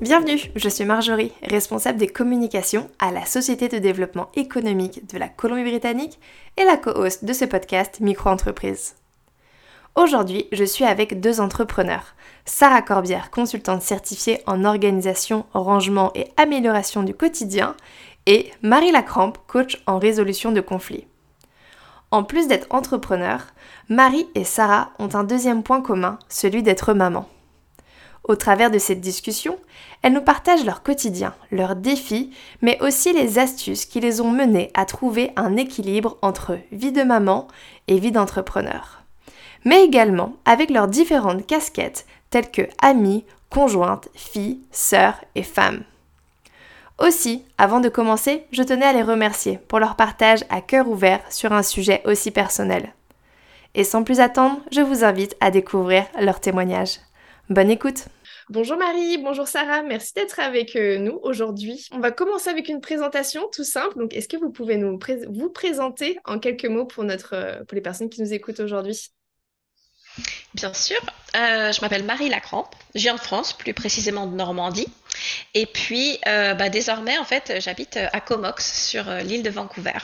Bienvenue, je suis Marjorie, responsable des communications à la Société de développement économique de la Colombie-Britannique et la co-host de ce podcast Micro-entreprise. Aujourd'hui, je suis avec deux entrepreneurs. Sarah Corbière, consultante certifiée en organisation, rangement et amélioration du quotidien, et Marie Lacrampe, coach en résolution de conflits. En plus d'être entrepreneur, Marie et Sarah ont un deuxième point commun, celui d'être maman. Au travers de cette discussion, elles nous partagent leur quotidien, leurs défis, mais aussi les astuces qui les ont menées à trouver un équilibre entre vie de maman et vie d'entrepreneur. Mais également avec leurs différentes casquettes telles que amie, conjointe, fille, sœur et femme. Aussi, avant de commencer, je tenais à les remercier pour leur partage à cœur ouvert sur un sujet aussi personnel. Et sans plus attendre, je vous invite à découvrir leur témoignage. Bonne écoute Bonjour Marie, bonjour Sarah, merci d'être avec euh, nous aujourd'hui. On va commencer avec une présentation tout simple. Donc, est-ce que vous pouvez nous vous présenter en quelques mots pour, notre, euh, pour les personnes qui nous écoutent aujourd'hui? Bien sûr, euh, je m'appelle Marie Lacrampe, je viens de France, plus précisément de Normandie. Et puis, bah, désormais, en fait, j'habite à Comox, sur l'île de Vancouver.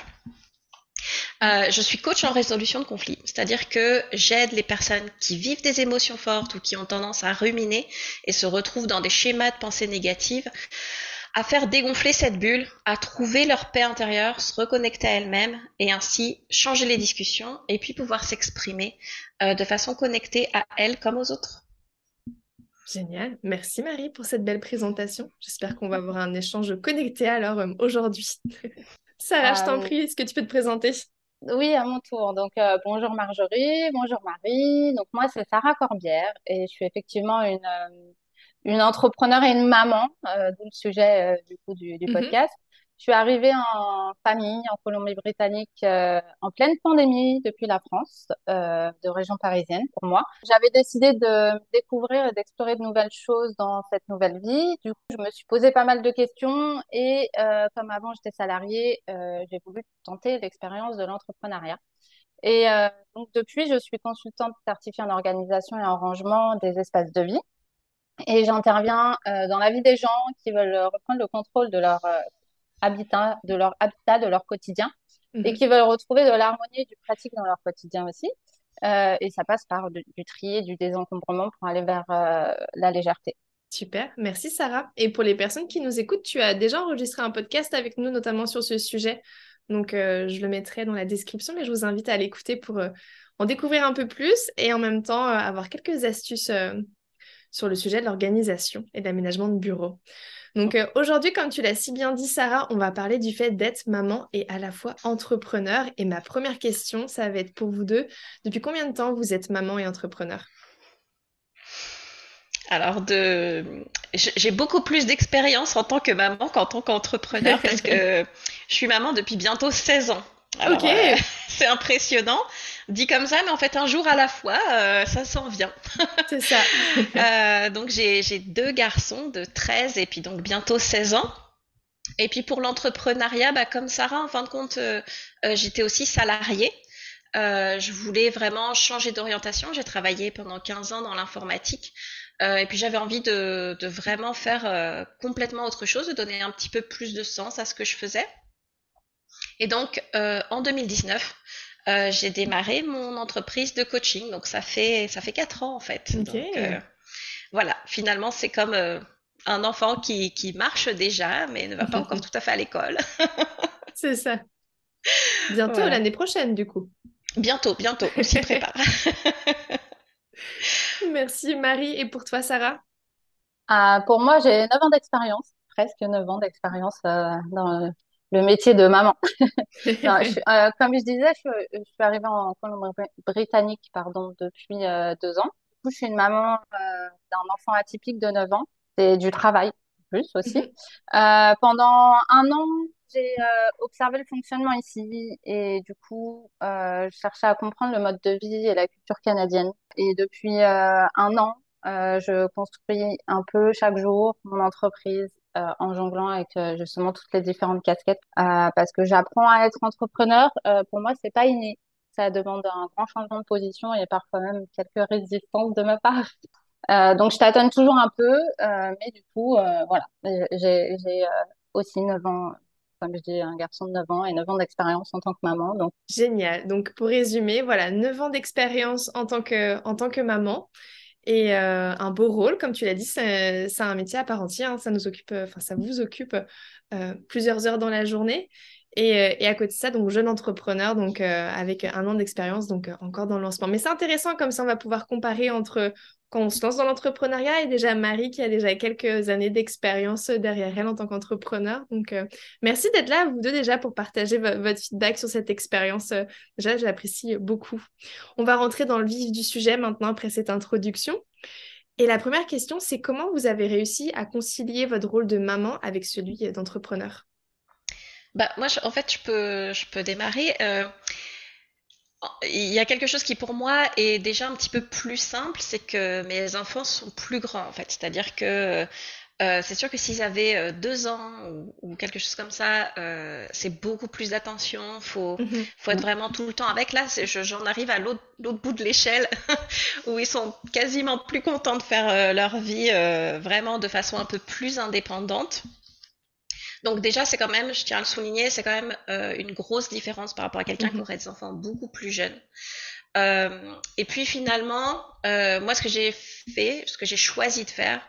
Euh, je suis coach en résolution de conflits, c'est-à-dire que j'aide les personnes qui vivent des émotions fortes ou qui ont tendance à ruminer et se retrouvent dans des schémas de pensée négatives à faire dégonfler cette bulle, à trouver leur paix intérieure, se reconnecter à elles-mêmes et ainsi changer les discussions et puis pouvoir s'exprimer euh, de façon connectée à elles comme aux autres. Génial. Merci Marie pour cette belle présentation. J'espère qu'on va avoir un échange connecté alors euh, aujourd'hui. Sarah, je t'en prie, est-ce que tu peux te présenter? Oui, à mon tour. Donc, euh, bonjour Marjorie, bonjour Marie. Donc, moi, c'est Sarah Corbière et je suis effectivement une, euh, une entrepreneur et une maman, euh, d'où le sujet du coup du, du mm-hmm. podcast. Je suis arrivée en famille en Colombie-Britannique euh, en pleine pandémie depuis la France, euh, de région parisienne pour moi. J'avais décidé de découvrir et d'explorer de nouvelles choses dans cette nouvelle vie. Du coup, je me suis posé pas mal de questions et euh, comme avant j'étais salariée, j'ai voulu tenter l'expérience de l'entrepreneuriat. Et donc depuis, je suis consultante certifiée en organisation et en rangement des espaces de vie. Et j'interviens dans la vie des gens qui veulent reprendre le contrôle de leur habitat, de leur habitat, de leur quotidien, et mhm. qui veulent retrouver de l'harmonie et du pratique dans leur quotidien aussi. Euh, et ça passe par du, tri et du désencombrement pour aller vers euh, la légèreté. Super, merci Sarah. Et pour les personnes qui nous écoutent, tu as déjà enregistré un podcast avec nous, notamment sur ce sujet. Donc, euh, je le mettrai dans la description, mais je vous invite à l'écouter pour en découvrir un peu plus et en même temps avoir quelques astuces sur le sujet de l'organisation et de l'aménagement de bureau. Donc euh, aujourd'hui, comme tu l'as si bien dit, Sarah, on va parler du fait d'être maman et à la fois entrepreneur. Et ma première question, ça va être pour vous deux. Depuis combien de temps vous êtes maman et entrepreneur? Alors, de... j'ai beaucoup plus d'expérience en tant que maman qu'en tant qu'entrepreneur parce que je suis maman depuis bientôt 16 ans. ok. Euh, c'est impressionnant dit comme ça, mais en fait, un jour à la fois, euh, ça s'en vient. C'est ça. euh, donc, j'ai deux garçons de 13 et puis donc bientôt 16 ans. Et puis pour l'entrepreneuriat, bah, comme Sarah, en fin de compte, euh, euh j'étais aussi salariée. Euh, je voulais vraiment changer d'orientation. J'ai travaillé pendant 15 ans dans l'informatique. Euh, et puis j'avais envie de, de, vraiment faire complètement autre chose, de donner un petit peu plus de sens à ce que je faisais. Et donc en 2019, euh, j'ai démarré mon entreprise de coaching. Donc ça fait ça fait quatre ans en fait. Donc, euh, voilà, finalement c'est comme euh, un enfant qui, qui marche déjà, mais ne va pas encore tout à fait à l'école. c'est ça. Bientôt l'année prochaine du coup. Bientôt, bientôt, on s'y prépare. Merci Marie. Et pour toi Sarah? Ah, Pour moi j'ai 9 ans d'expérience, presque 9 ans d'expérience dans le métier de maman. Euh, comme je disais, je, suis arrivée en Colombie-Britannique pardon, depuis euh, deux ans. Du coup, je suis une maman euh, d'un enfant atypique de 9 ans. C'est du travail plus aussi. Mhm. pendant un an, j'ai observé le fonctionnement ici et du coup, je cherchais à comprendre le mode de vie et la culture canadienne. Et depuis un an, je construis un peu chaque jour mon entreprise en jonglant avec justement toutes les différentes casquettes parce que j'apprends à être entrepreneur. pour moi, c'est pas inné. Ça demande un grand changement de position et parfois même quelques résistances de ma part. Euh, donc, je tâtonne toujours un peu, euh, mais du coup, euh, voilà, j'ai aussi 9 ans, comme je dis, un garçon de 9 ans et 9 ans d'expérience en tant que maman. Donc... Génial. Donc, pour résumer, voilà, 9 ans d'expérience en, tant que, en tant que maman et un beau rôle, comme tu l'as dit, c'est un métier à part entière. Hein. ça nous occupe, enfin, ça vous occupe plusieurs heures dans la journée. Et, et, à côté de ça, donc jeune entrepreneur, donc avec un an d'expérience, donc encore dans le lancement. Mais c'est intéressant, comme ça on va pouvoir comparer entre quand on se lance dans l'entrepreneuriat et déjà Marie qui a déjà quelques années d'expérience derrière elle en tant qu'entrepreneur. Donc, euh, merci d'être là, vous deux déjà, pour partager votre feedback sur cette expérience. Euh, déjà, j'apprécie beaucoup. On va rentrer dans le vif du sujet maintenant après cette introduction. Et la première question, c'est comment vous avez réussi à concilier votre rôle de maman avec celui d'entrepreneur? Bah, moi, en fait, je peux, je peux démarrer. Euh, il y a quelque chose qui pour moi est déjà un petit peu plus simple, c'est que mes enfants sont plus grands en fait. C'est-à-dire que euh, c'est sûr que s'ils avaient euh, deux ans ou, quelque chose comme ça, euh, c'est beaucoup plus d'attention. Faut, mhm. faut être vraiment tout le temps avec. Là, j'en arrive à l'autre bout de l'échelle où ils sont quasiment plus contents de faire leur vie vraiment de façon un peu plus indépendante. Donc déjà, c'est quand même, je tiens à le souligner, c'est quand même euh, une grosse différence par rapport à quelqu'un qui mhm. aurait des enfants beaucoup plus jeunes. Euh, et puis finalement, euh, moi, ce que j'ai fait, ce que j'ai choisi de faire,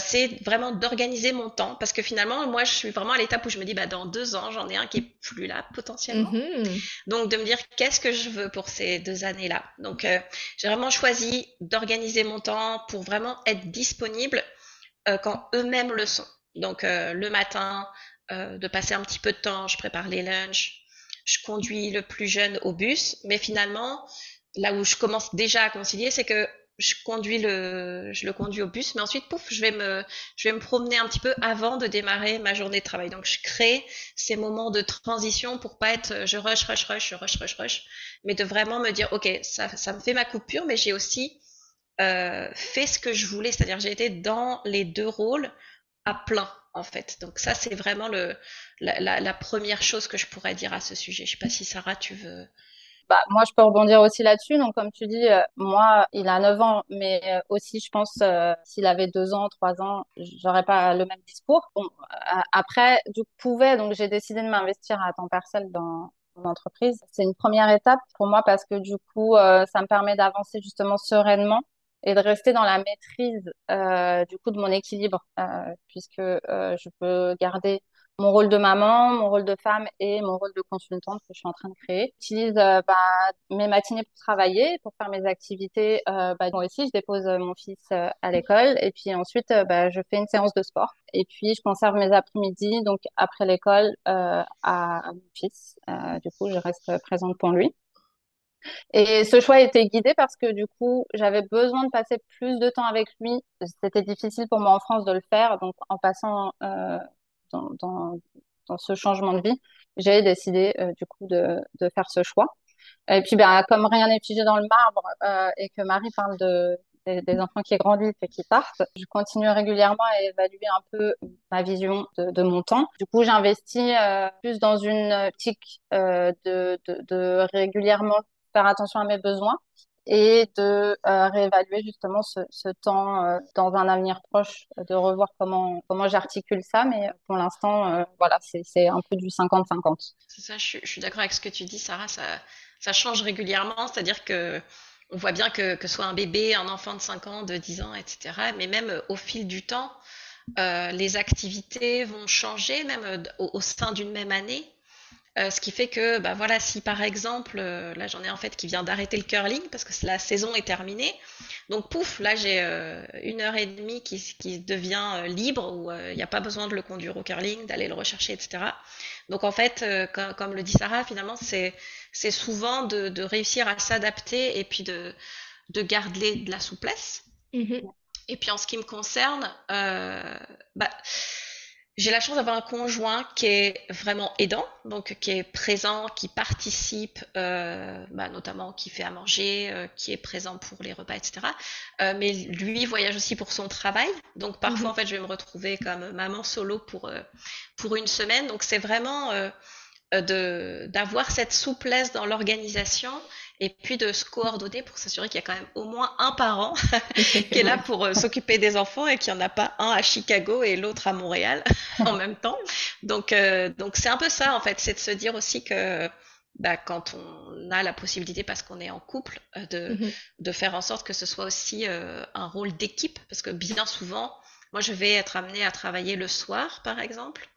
c'est vraiment d'organiser mon temps, parce que finalement, moi, je suis vraiment à l'étape où je me dis, bah, dans deux ans, j'en ai un qui est plus là potentiellement. Mhm. Donc de me dire, qu'est-ce que je veux pour ces deux années-là? Donc j'ai vraiment choisi d'organiser mon temps pour vraiment être disponible quand eux-mêmes le sont. Donc euh, le matin, euh, de passer un petit peu de temps, je prépare les lunchs, je conduis le plus jeune au bus, mais finalement, là où je commence déjà à concilier, c'est que je conduis le, je le conduis au bus, mais ensuite, pouf, je vais me, je vais me promener un petit peu avant de démarrer ma journée de travail. Donc, je crée ces moments de transition pour pas être, je rush, rush, rush, je rush, rush, rush, mais de vraiment me dire, ok, ça, ça me fait ma coupure, mais j'ai aussi euh, fait ce que je voulais, c'est-à-dire j'ai été dans les deux rôles à plein en fait. Donc ça c'est vraiment le, la, première chose que je pourrais dire à ce sujet. Je sais pas si Sarah tu veux. Bah, moi, je peux rebondir aussi là-dessus. Donc, comme tu dis, euh, moi, il a 9 ans, mais euh, aussi, je pense, euh, s'il avait 2 ans, 3 ans, j'aurais pas le même discours. Bon, après, je pouvais, donc j'ai décidé de m'investir à temps partiel dans entreprise. C'est une première étape pour moi parce que du coup, ça me permet d'avancer justement sereinement et de rester dans la maîtrise euh, du coup de mon équilibre euh, puisque euh, je peux garder mon rôle de maman, mon rôle de femme et mon rôle de consultante que je suis en train de créer. J'utilise bah, mes matinées pour travailler, pour faire mes activités. bah, moi aussi, je dépose mon fils à l'école et puis ensuite, bah, je fais une séance de sport. Et puis, je conserve mes après-midi, donc après l'école, à, à, mon fils. du coup, je reste présente pour lui. Et ce choix été guidé parce que du coup, j'avais besoin de passer plus de temps avec lui. C'était difficile pour moi en France de le faire. Donc, en passant euh, dans, ce changement de vie, j'ai décidé euh, du coup de, faire ce choix. Et puis, ben, comme rien n'est figé dans le marbre euh, et que Marie parle de, des, enfants qui grandissent et qui partent, je continue régulièrement à évaluer un peu ma vision de, mon temps. Du coup, j'investis plus dans une optique de régulièrement faire attention à mes besoins et de euh, réévaluer justement ce, temps euh, dans un avenir proche, de revoir comment, comment j'articule ça. Mais pour l'instant, euh, voilà, c'est un peu du 50-50. C'est ça, je, suis d'accord avec ce que tu dis, Sarah. Ça, ça change régulièrement, c'est-à-dire que on voit bien que, que soit un bébé, un enfant de 5 ans, de 10 ans, etc. Mais même au fil du temps, les activités vont changer, même au sein d'une même année. Euh, ce qui fait que, bah voilà, si par exemple, euh, là j'en ai en fait qui vient d'arrêter le curling parce que la saison est terminée, donc pouf, là j'ai euh, une heure et demie qui, qui devient libre où il n'y a pas besoin de le conduire au curling, d'aller le rechercher, etc. Donc en fait, comme, comme, le dit Sarah, finalement c'est c'est souvent de, de, réussir à s'adapter et puis de de garder de la souplesse. Mm-hmm. Et puis en ce qui me concerne, bah j'ai la chance d'avoir un conjoint qui est vraiment aidant, donc qui est présent, qui participe, euh, bah, notamment qui fait à manger, euh, qui est présent pour les repas, etc. Euh, mais lui voyage aussi pour son travail, donc parfois mhm. en fait je vais me retrouver comme maman solo pour pour une semaine. Donc c'est vraiment de d'avoir cette souplesse dans l'organisation et puis de se coordonner pour s'assurer qu'il y a quand même au moins un parent qui est là pour euh, s'occuper des enfants et qu'il n'y en a pas un à Chicago et l'autre à Montréal en même temps. Donc, euh, donc c'est un peu ça en fait, c'est de se dire aussi que bah, quand on a la possibilité, parce qu'on est en couple, euh, de, mm-hmm. de faire en sorte que ce soit aussi un rôle d'équipe, parce que bien souvent, moi je vais être amenée à travailler le soir, par exemple,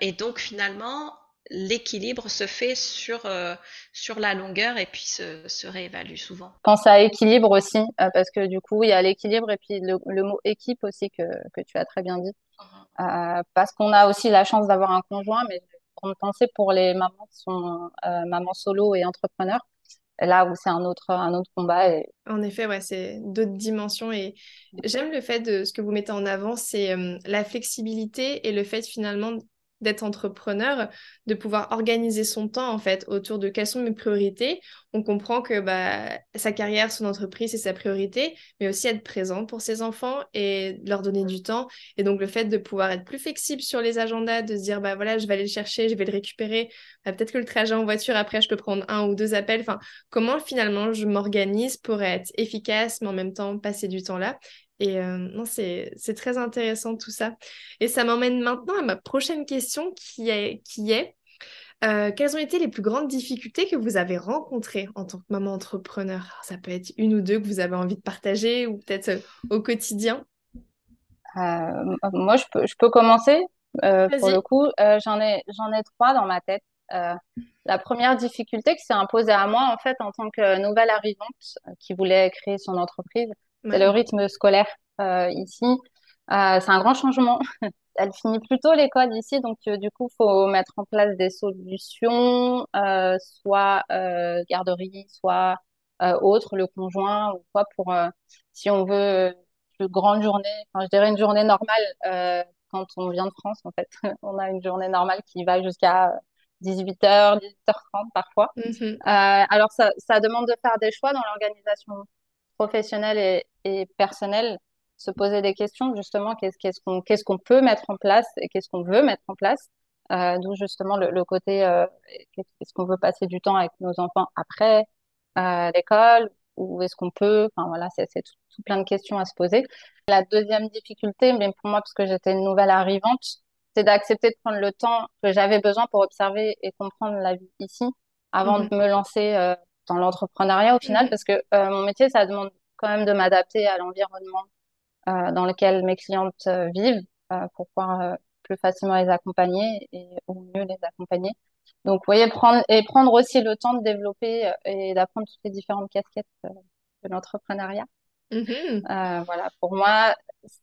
et donc finalement, l'équilibre se fait sur, euh, sur la longueur et puis se, se réévalue souvent. Pense à équilibre aussi, euh, parce que du coup, il y a l'équilibre et puis le, le, mot équipe aussi que, que tu as très bien dit. Uh-huh. Euh, parce qu'on a aussi la chance d'avoir un conjoint, mais me penser pour les mamans qui sont mamans solo et entrepreneurs, là où c'est un autre, un autre combat. Et... En effet, ouais, c'est d'autres dimensions. Et j'aime le fait de ce que vous mettez en avant, c'est la flexibilité et le fait finalement d'être entrepreneur, de pouvoir organiser son temps en fait autour de quelles sont mes priorités. On comprend que bah, sa carrière, son entreprise, c'est sa priorité, mais aussi être présent pour ses enfants et leur donner du temps. Et donc le fait de pouvoir être plus flexible sur les agendas, de se dire bah voilà, je vais aller le chercher, je vais le récupérer. Bah, peut-être que le trajet en voiture après, je peux prendre un ou deux appels. Enfin, comment finalement je m'organise pour être efficace, mais en même temps passer du temps là? Et euh, non, c'est très intéressant tout ça. Et ça m'emmène maintenant à ma prochaine question qui est, qui est euh, quelles ont été les plus grandes difficultés que vous avez rencontrées en tant que maman entrepreneur? Ça peut être une ou deux que vous avez envie de partager ou peut-être euh, au quotidien. moi, je peux, je peux commencer. pour le coup, j'en ai, ai trois dans ma tête. la première difficulté qui s'est imposée à moi, en fait, en tant que nouvelle arrivante qui voulait créer son entreprise, c'est le rythme scolaire euh, ici. Euh, c'est un grand changement. Elle finit plutôt l'école ici, donc euh, du coup, faut mettre en place des solutions, soit garderie, soit autre, le conjoint ou quoi, pour si on veut une grande journée. Enfin, je dirais une journée normale quand on vient de France, en fait. on a une journée normale qui va jusqu'à 18h, 18h30 parfois. Mm-hmm. alors, ça, ça demande de faire des choix dans l'organisation professionnel et, et personnel, se poser des questions justement qu'est-ce qu'est-ce qu'on qu'est-ce qu'on peut mettre en place et qu'est-ce qu'on veut mettre en place. Euh, d'où justement le, le côté euh, est-ce qu'on veut passer du temps avec nos enfants après euh, l'école ou est-ce qu'on peut? Enfin voilà c'est tout, plein de questions à se poser. La deuxième difficulté mais pour moi parce que j'étais une nouvelle arrivante c'est d'accepter de prendre le temps que j'avais besoin pour observer et comprendre la vie ici avant mm-hmm. de me lancer euh, dans l'entrepreneuriat au final, parce que euh, mon métier, ça demande quand même de m'adapter à l'environnement euh, dans lequel mes clientes euh, vivent pour pouvoir plus facilement les accompagner et au mieux les accompagner. Donc, vous voyez, prendre, et prendre aussi le temps de développer et d'apprendre toutes les différentes casquettes de l'entrepreneuriat. Mm-hmm. voilà, pour moi,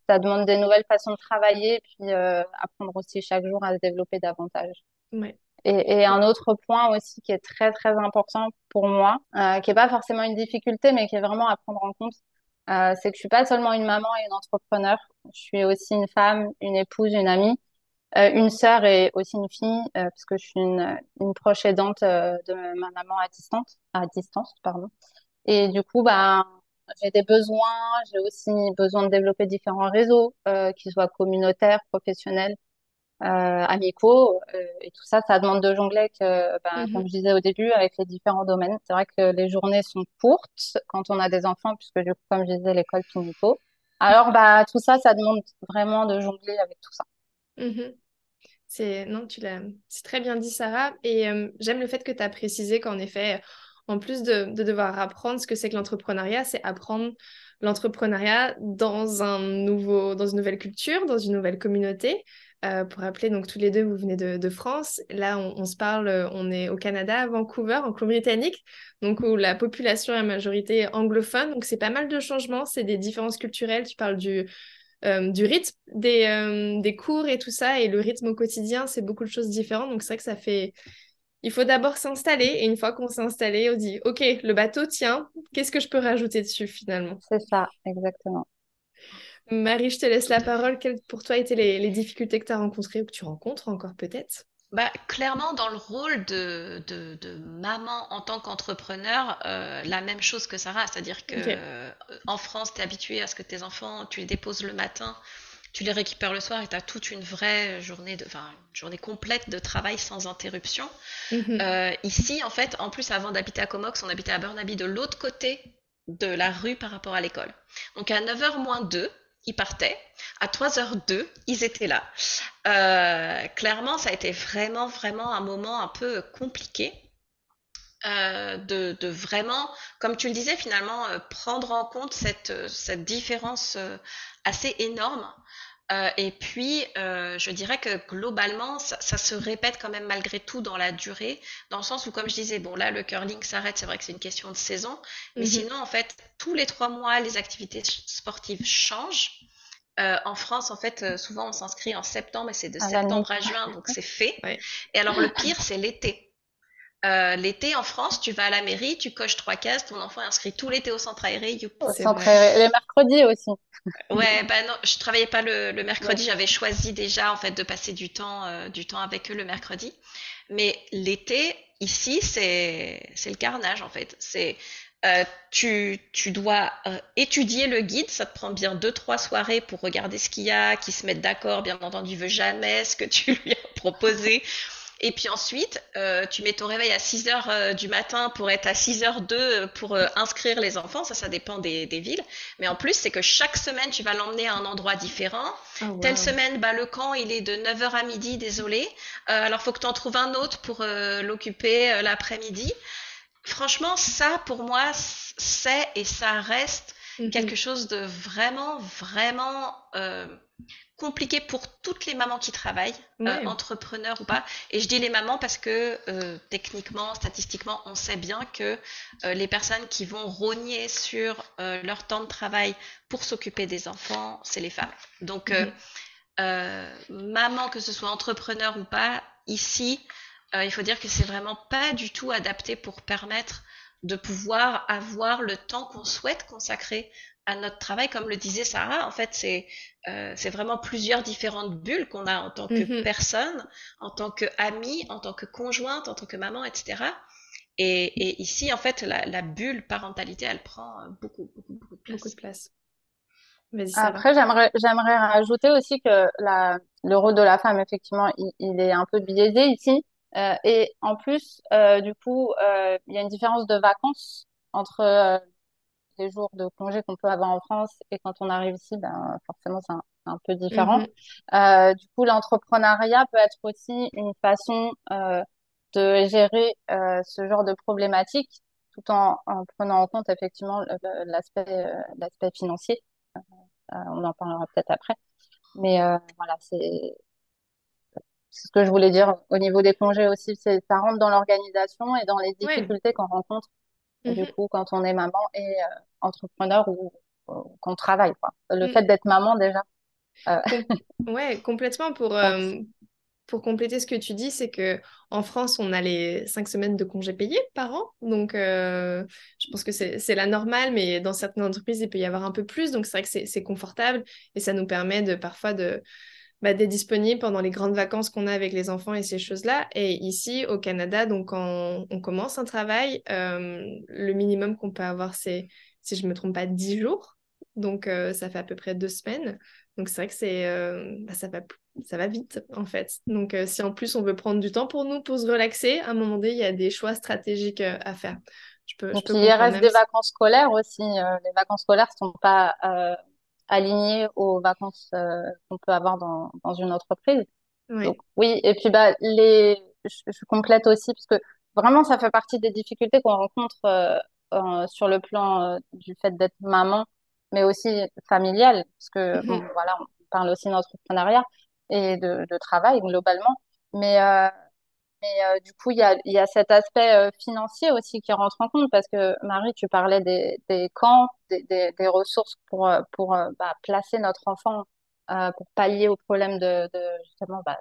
ça demande des nouvelles façons de travailler, et puis apprendre aussi chaque jour à se développer davantage. Ouais. Et, un autre point aussi qui est très très important pour moi, euh, qui est pas forcément une difficulté, mais qui est vraiment à prendre en compte, euh, c'est que je suis pas seulement une maman et une entrepreneur, je suis aussi une femme, une épouse, une amie, euh, une sœur et aussi une fille, euh, parce que je suis une, une proche aidante euh, de ma maman à distance, à distance, pardon. Et du coup, bah, j'ai des besoins, j'ai aussi besoin de développer différents réseaux, euh, qu'ils soient communautaires, professionnels, amicaux euh, et tout ça, ça demande de jongler, que, ben, comme je disais au début, avec les différents domaines. C'est vrai que les journées sont courtes quand on a des enfants, puisque du coup, comme je disais, l'école finit tôt. Alors, bah, tout ça, ça demande vraiment de jongler avec tout ça. Mhm. C'est non, tu l'as, c'est très bien dit, Sarah. Et euh, j'aime le fait que tu as précisé qu'en effet, en plus de, de, devoir apprendre ce que c'est que l'entrepreneuriat, c'est apprendre l'entrepreneuriat dans un nouveau, dans une nouvelle culture, dans une nouvelle communauté. Euh, pour rappeler, donc tous les deux, vous venez de, France. Là, on, se parle, on est au Canada, à Vancouver, en Colombie-Britannique, donc où la population est à majorité anglophone. Donc c'est pas mal de changements, c'est des différences culturelles. Tu parles du, euh, du rythme des, euh, des cours et tout ça, et le rythme au quotidien, c'est beaucoup de choses différentes. Donc c'est vrai que ça fait... Il faut d'abord s'installer, et une fois qu'on s'est installé, on dit, OK, le bateau tient, qu'est-ce que je peux rajouter dessus finalement? C'est ça, exactement. Marie, je te laisse la parole. Quelles pour toi étaient les, les difficultés que tu as rencontrées ou que tu rencontres encore peut-être? Bah, clairement, dans le rôle de, de, de maman en tant qu'entrepreneur, euh, la même chose que Sarah, c'est-à-dire que euh, en France, tu es habitué à ce que tes enfants, tu les déposes le matin, tu les récupères le soir et tu as toute une vraie journée de, enfin, une journée complète de travail sans interruption. Mhm. Euh, ici, en fait, en plus, avant d'habiter à Comox, on habitait à Burnaby de l'autre côté de la rue par rapport à l'école. Donc à 9h moins 2, ils partaient. À 3h02, ils étaient là. Euh, clairement, ça a été vraiment, vraiment un moment un peu compliqué. Euh, de, de vraiment, comme tu le disais, finalement, euh, prendre en compte cette, euh, cette différence euh, assez énorme euh, et puis, euh, je dirais que globalement, ça, ça se répète quand même malgré tout dans la durée, dans le sens où, comme je disais, bon là, le curling s'arrête, c'est vrai que c'est une question de saison, mais Mhm. sinon, en fait, tous les trois mois, les activités sportives changent. Euh, en France, en fait, euh, souvent, on s'inscrit en septembre et c'est de septembre à juin, donc c'est fait. Et alors, le pire, c'est l'été. Euh, l'été en France, tu vas à la mairie, tu coches trois cases, ton enfant est inscrit tout l'été au centre aéré. Au centre aéré. Les mercredis aussi. Ouais, bah non, je travaillais pas le, le mercredi, j'avais choisi déjà en fait de passer du temps euh, du temps avec eux le mercredi. Mais l'été, ici, c'est c'est le carnage en fait. C'est euh, tu tu dois euh, étudier le guide, ça te prend bien deux trois soirées pour regarder ce qu'il y a, qu'ils se mettent d'accord. Bien entendu, il veut jamais ce que tu lui as proposé. Et puis ensuite, euh, tu mets ton réveil à 6 heures euh, du matin pour être à 6 heures 2 pour euh, inscrire les enfants. Ça, ça dépend des, des villes. Mais en plus, c'est que chaque semaine, tu vas l'emmener à un endroit différent. Ah, wow. Telle semaine, bah, le camp, il est de 9h à midi, désolé. Euh, alors, faut que tu en trouves un autre pour l'occuper l'après-midi. Franchement, ça, pour moi, c'est et ça reste Mhm. quelque chose de vraiment, vraiment euh, compliqué pour toutes les mamans qui travaillent, euh, entrepreneurs ou pas. Et je dis les mamans parce que euh, techniquement, statistiquement, on sait bien que euh, les personnes qui vont rogner sur leur temps de travail pour s'occuper des enfants, c'est les femmes. Donc, maman, que ce soit entrepreneur ou pas, ici, il faut dire que c'est vraiment pas du tout adapté pour permettre de pouvoir avoir le temps qu'on souhaite consacrer à notre travail. Comme le disait Sarah, en fait, c'est euh, c'est vraiment plusieurs différentes bulles qu'on a en tant que Mhm. personne, en tant qu'amie, en tant que conjointe, en tant que maman, etc. Et, et ici, en fait, la, la bulle parentalité, elle prend euh, beaucoup, beaucoup, beaucoup de place. Beaucoup de place. Après, j'aimerais, j'aimerais rajouter aussi que la, le rôle de la femme, effectivement, il, il est un peu biaisé ici. Euh, et en plus, euh, du coup, euh, il y a une différence de vacances entre les jours de congé qu'on peut avoir en France et quand on arrive ici, ben, forcément, c'est un, peu différent. Mhm. Du coup, l'entrepreneuriat peut être aussi une façon de gérer ce genre de problématique tout en, en prenant en compte effectivement l'aspect l'aspect financier. On en parlera peut-être après. Mais euh, voilà, c'est ce que je voulais dire au niveau des congés aussi. C'est, ça rentre dans l'organisation et dans les Ouais. difficultés qu'on rencontre du Mhm. coup quand on est maman et euh, entrepreneur ou, ou qu'on travaille, quoi. Le Mm. fait d'être maman déjà. euh, Ouais, complètement. Pour, euh, pour compléter ce que tu dis, c'est que en France, on a les cinq semaines de congés payés par an. Donc, euh, je pense que c'est, la normale, mais dans certaines entreprises, il peut y avoir un peu plus. Donc, c'est vrai que c'est, c'est confortable et ça nous permet de parfois de, bah, d'être disponible pendant les grandes vacances qu'on a avec les enfants et ces choses-là. Et ici, au Canada, donc quand on commence un travail, euh, le minimum qu'on peut avoir, c'est, si je ne me trompe pas, 10 jours. Donc, euh, ça fait à peu près deux semaines. Donc, c'est vrai que c'est, euh, bah, ça va, ça va vite, en fait. Donc, si en plus on veut prendre du temps pour nous, pour se relaxer, à un moment donné, il y a des choix stratégiques à faire. Je peux, Et je peux puis il reste des vacances scolaires aussi. Les vacances scolaires sont pas alignées aux vacances euh, qu'on peut avoir dans, dans une entreprise. Donc oui, et puis bah les je, je complète aussi parce que vraiment ça fait partie des difficultés qu'on rencontre euh, euh, sur le plan euh, du fait d'être maman, mais aussi familiale, parce que Mhm. bon, voilà, on parle aussi d'entrepreneuriat et de, de travail globalement. Mais mais euh, du coup, il y a, cet aspect euh, financier aussi qui rentre en compte parce que Marie, tu parlais des, camps, des, ressources pour, euh, bah, placer notre enfant pour pallier au problème de, justement bah,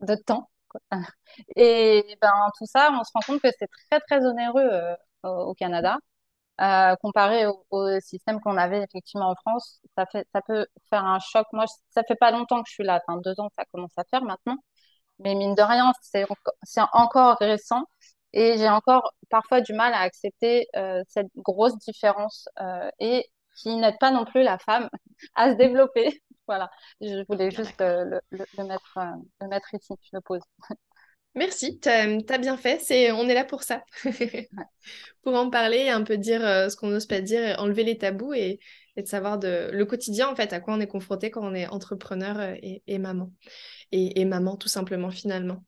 de temps. Et ben tout ça, on se rend compte que c'est très très onéreux au Canada. comparé au, système qu'on avait effectivement en France, ça fait, ça peut faire un choc. Moi, ça fait pas longtemps que je suis là, enfin deux ans ça commence à faire maintenant, mais mine de rien, c'est enco- c'est encore récent et j'ai encore parfois du mal à accepter euh, cette grosse différence euh, et qui n'aide pas non plus la femme à se développer. Voilà, je voulais Bien juste euh, le, le, le mettre, le mettre ici, je le pose. Merci, t'as, t'as bien fait, c'est, on est là pour ça. Pour en parler, un peu dire euh, ce qu'on n'ose pas dire, enlever les tabous et, et de savoir de, le quotidien, en fait, à quoi on est confronté quand on est entrepreneur euh, et, et maman. Et, et maman, tout simplement, finalement.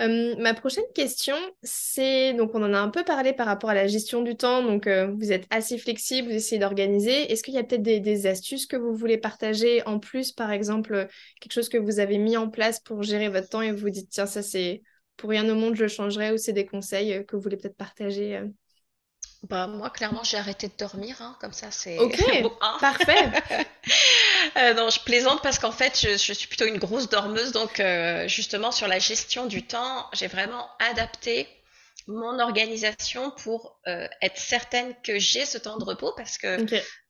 Euh, ma prochaine question, c'est, donc on en a un peu parlé par rapport à la gestion du temps, donc euh, vous êtes assez flexible, vous essayez d'organiser. Est-ce qu'il y a peut-être des, des astuces que vous voulez partager en plus, par exemple, quelque chose que vous avez mis en place pour gérer votre temps et vous vous dites, tiens, ça c'est pour rien au monde, je changerais, ou c'est des conseils euh, que vous voulez peut-être partager euh Bah, moi, clairement, j'ai arrêté de dormir, hein, comme ça, c'est Ok, bon, un. parfait. Euh, non, je plaisante parce qu'en fait, je, je suis plutôt une grosse dormeuse, donc euh, justement sur la gestion du temps, j'ai vraiment adapté mon organisation pour euh, être certaine que j'ai ce temps de repos parce que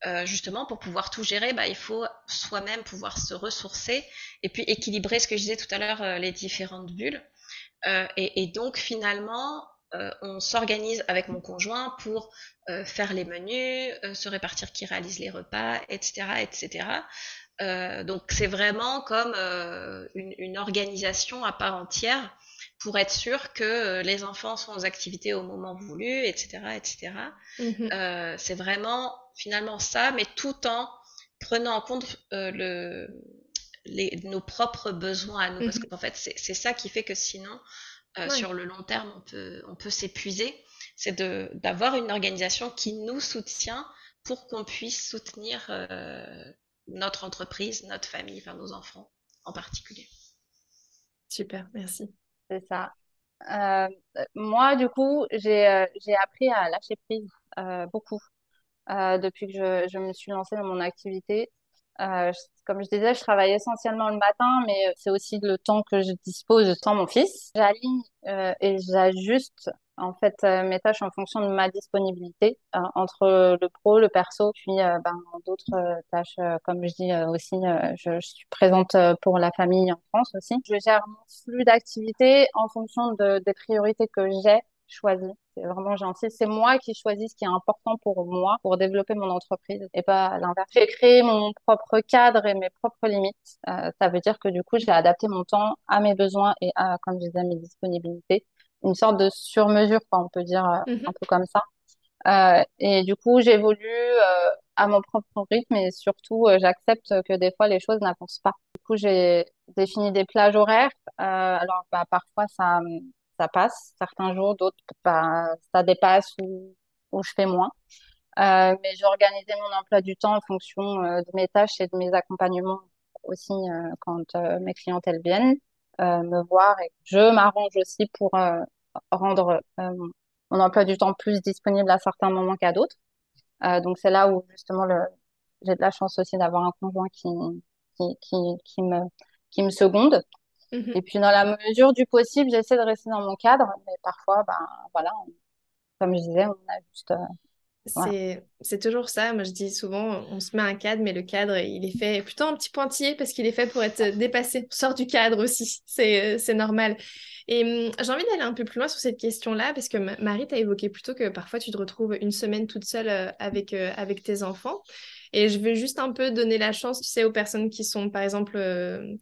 euh, justement pour pouvoir tout gérer, bah, il faut soi-même pouvoir se ressourcer et puis équilibrer ce que je disais tout à l'heure, euh, les différentes bulles. Euh, et, et donc finalement, euh, on s'organise avec mon conjoint pour euh, faire les menus, se répartir qui réalise les repas, etc., etc. Donc c'est vraiment comme une, une organisation à part entière pour être sûr que les enfants sont aux activités au moment voulu, etc., etc. Mhm. Euh, c'est vraiment finalement ça, mais tout en prenant en compte le, les, nos propres besoins à nous, parce Mhm. qu'en fait c'est c'est ça qui fait que sinon euh, Ouais. sur le long terme on peut on peut s'épuiser, c'est de d'avoir une organisation qui nous soutient pour qu'on puisse soutenir euh, notre entreprise, notre famille, enfin nos enfants en particulier. Super, merci. c'est ça. Euh, moi, du coup, j'ai euh, j'ai appris à lâcher prise euh, beaucoup euh, depuis que je, je me suis lancée dans mon activité. Euh, comme je disais, je travaille essentiellement le matin, mais c'est aussi le temps que je dispose sans mon fils. J'aligne euh, et j'ajuste en fait euh, mes tâches en fonction de ma disponibilité euh, entre le pro, le perso, puis euh, ben, d'autres euh, tâches, comme je dis aussi, je, suis présente pour la famille en France aussi. Je gère mon flux d'activités en fonction de, des priorités que j'ai choisies. C'est vraiment gentil. C'est moi qui choisis ce qui est important pour moi, pour développer mon entreprise et pas l'inverse. J'ai créé mon propre cadre et mes propres limites. Euh, ça veut dire que du coup, j'ai adapté mon temps à mes besoins et à, comme je disais, mes disponibilités. Une sorte de sur-mesure, on peut dire euh, un Mhm. peu comme ça. Euh, et du coup, j'évolue à mon propre rythme et surtout, j'accepte que des fois, les choses n'avancent pas. Du coup, j'ai défini des plages horaires. Alors, bah, parfois, ça, ça passe. Certains jours, d'autres, bah, ça dépasse ou, je fais moins. Euh, mais j'ai organisé mon emploi du temps en fonction euh, de mes tâches et de mes accompagnements aussi euh, quand mes clientèles viennent me voir et je m'arrange aussi pour rendre mon emploi du temps plus disponible à certains moments qu'à d'autres. Donc c'est là où justement j'ai de la chance aussi d'avoir un conjoint qui, qui, qui, qui me, qui me seconde. Et Mhm. puis dans la mesure du possible, j'essaie de rester dans mon cadre, mais parfois, ben voilà, on- comme je disais, on a juste, euh, voilà. C'est, toujours ça. Moi, je dis souvent, on se met un cadre, mais le cadre, il est fait plutôt un petit pointillé parce qu'il est fait pour être dépassé. On sort du cadre aussi. C'est, euh, normal. Et hum, j'ai envie d'aller un peu plus loin sur cette question-là parce que Ma- Marie t'a évoqué plutôt que parfois tu te retrouves une semaine toute seule euh, avec, avec tes enfants. Et je veux juste un peu donner la chance, tu sais, aux personnes qui sont, par exemple, euh,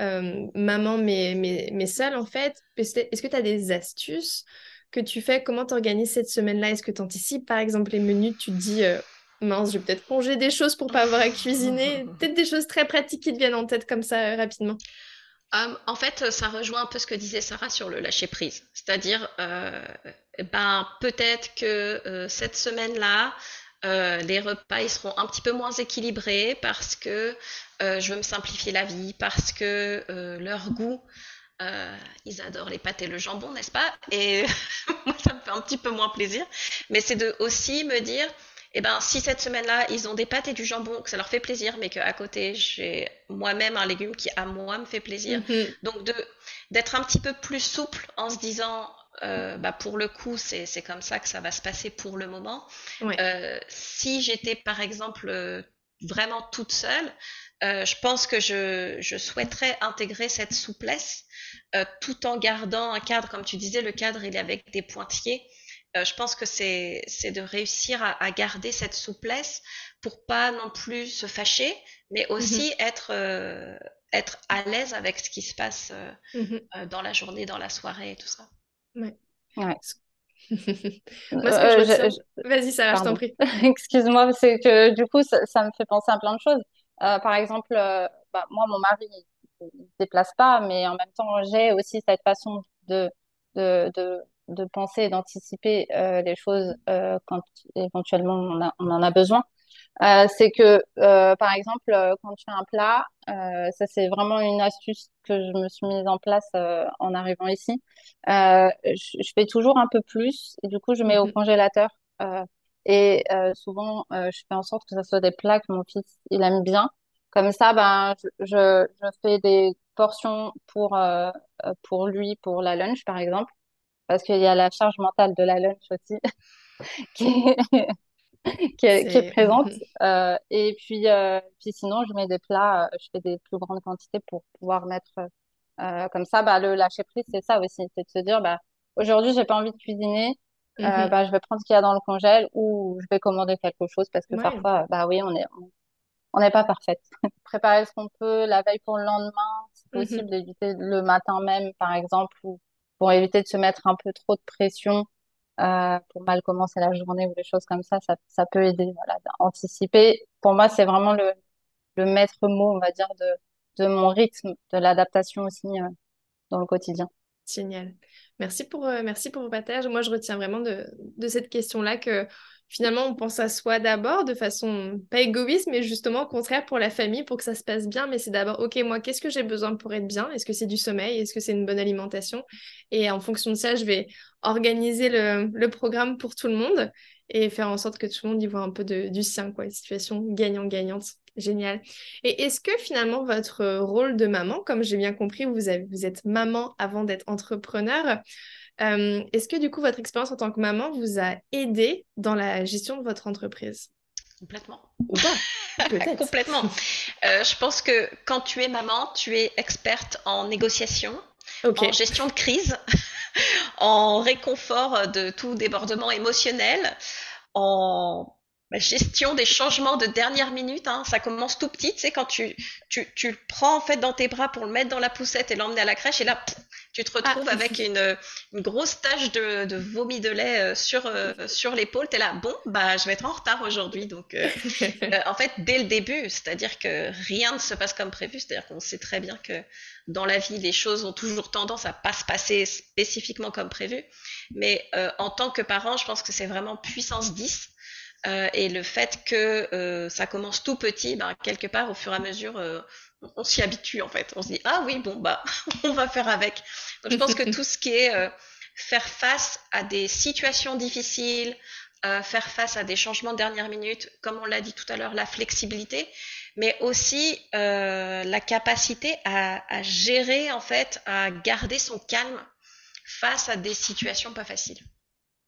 euh, maman, mais, mais, mais seules, en fait. Est-ce que tu as des astuces? que tu fais, comment tu organises cette semaine-là? Est-ce que tu anticipes par exemple les menus? Tu te dis, euh, mince, je vais peut-être ranger des choses pour pas avoir à cuisiner. Peut-être des choses très pratiques qui te viennent en tête comme ça rapidement. Euh, en fait, ça rejoint un peu ce que disait Sarah sur le lâcher prise. C'est-à-dire, euh, ben, peut-être que euh, cette semaine-là, euh, les repas ils seront un petit peu moins équilibrés parce que euh, je veux me simplifier la vie, parce que euh, leur goût, ils adorent les pâtes et le jambon, n'est-ce pas? Et moi, ça me fait un petit peu moins plaisir. Mais c'est de aussi me dire, eh ben, si cette semaine-là, ils ont des pâtes et du jambon, que ça leur fait plaisir, mais qu'à côté, j'ai moi-même un légume qui, à moi, me fait plaisir. Mhm. Donc, d'être un petit peu plus souple en se disant, bah pour le coup, c'est comme ça que ça va se passer pour le moment. si j'étais par exemple vraiment toute seule, je pense que je, je, souhaiterais intégrer cette souplesse tout en gardant un cadre, comme tu disais, le cadre il est avec des pointillés. je pense que c'est de réussir à, à, garder cette souplesse pour pas non plus se fâcher, mais mmh aussi être être à l'aise avec ce qui se passe euh, mmh euh, dans la journée, dans la soirée et tout ça. Ouais. ouais. Euh, Vas-y, Sarah, je t'en prie. Excuse-moi, c'est que du coup, ça, me fait penser à plein de choses. par exemple, bah, moi, mon mari, il ne se déplace pas, mais en même temps, j'ai aussi cette façon de, de, de, de penser et d'anticiper les choses quand éventuellement on, a, on en a besoin. Euh, c'est que, euh, par exemple, euh, quand tu fais un plat, ça c'est vraiment une astuce que je me suis mise en place en arrivant ici. Je, fais toujours un peu plus et du coup je mets au mhm. congélateur. et souvent je fais en sorte que ça soit des plats que mon fils il aime bien. Comme ça, ben je, je, fais des portions pour pour lui pour la lunch par exemple, parce qu'il y a la charge mentale de la lunch aussi qui qui, est, présente. Euh, et puis, euh, puis sinon, je mets des plats, euh, je fais des plus grandes quantités pour pouvoir mettre comme ça. Bah, le lâcher prise, c'est ça aussi, c'est de se dire, bah, aujourd'hui, j'ai pas envie de cuisiner. Mm-hmm. bah, je vais prendre ce qu'il y a dans le congèle ou je vais commander quelque chose parce que parfois, bah oui, on est, on n'est pas parfaite. Préparer ce qu'on peut la veille pour le lendemain, c'est mm-hmm. possible d'éviter le matin même, par exemple, ou pour éviter de se mettre un peu trop de pression euh, pour mal commencer la journée ou des choses comme ça, ça, ça peut aider voilà, anticiper. Pour moi, c'est vraiment le, le maître mot, on va dire, de, de mon rythme, de l'adaptation aussi euh, dans le quotidien. Génial. Merci pour, euh, merci vos partages. Moi, je retiens vraiment de, cette question-là que finalement, on pense à soi d'abord de façon pas égoïste, mais justement au contraire pour la famille, pour que ça se passe bien. Mais c'est d'abord, OK, moi, qu'est-ce que j'ai besoin pour être bien? Est-ce que c'est du sommeil? Est-ce que c'est une bonne alimentation? Et en fonction de ça, je vais organiser le, le, programme pour tout le monde et faire en sorte que tout le monde y voit un peu de, du sien, quoi. Une situation gagnant-gagnante. Génial. Et est-ce que finalement votre rôle de maman, comme j'ai bien compris, vous, avez, vous êtes maman avant d'être entrepreneur, euh, est-ce que du coup, votre expérience en tant que maman vous a aidé dans la gestion de votre entreprise? Complètement. Complètement. Euh, je pense que quand tu es maman, tu es experte en négociation, en gestion de crise, en réconfort de tout débordement émotionnel, en la gestion des changements de dernière minute, hein, ça commence tout petit, tu sais, quand tu, tu, tu le prends en fait dans tes bras pour le mettre dans la poussette et l'emmener à la crèche, et là, tu te retrouves ah. avec une, une, grosse tache de, de, vomi de lait euh, sur, euh, sur l'épaule, t'es là, bon, bah, je vais être en retard aujourd'hui, donc, euh, en fait, dès le début, c'est-à-dire que rien ne se passe comme prévu, c'est-à-dire qu'on sait très bien que dans la vie, les choses ont toujours tendance à pas se passer spécifiquement comme prévu, mais en tant que parent, je pense que c'est vraiment puissance 10, euh, et le fait que euh, ça commence tout petit, ben, quelque part, au fur et à mesure, euh, on s'y habitue en fait. On se dit ah oui bon bah on va faire avec. Donc je pense que tout ce qui est faire face à des situations difficiles, faire face à des changements de dernière minute, comme on l'a dit tout à l'heure, la flexibilité, mais aussi la capacité à, à, gérer en fait, à garder son calme face à des situations pas faciles.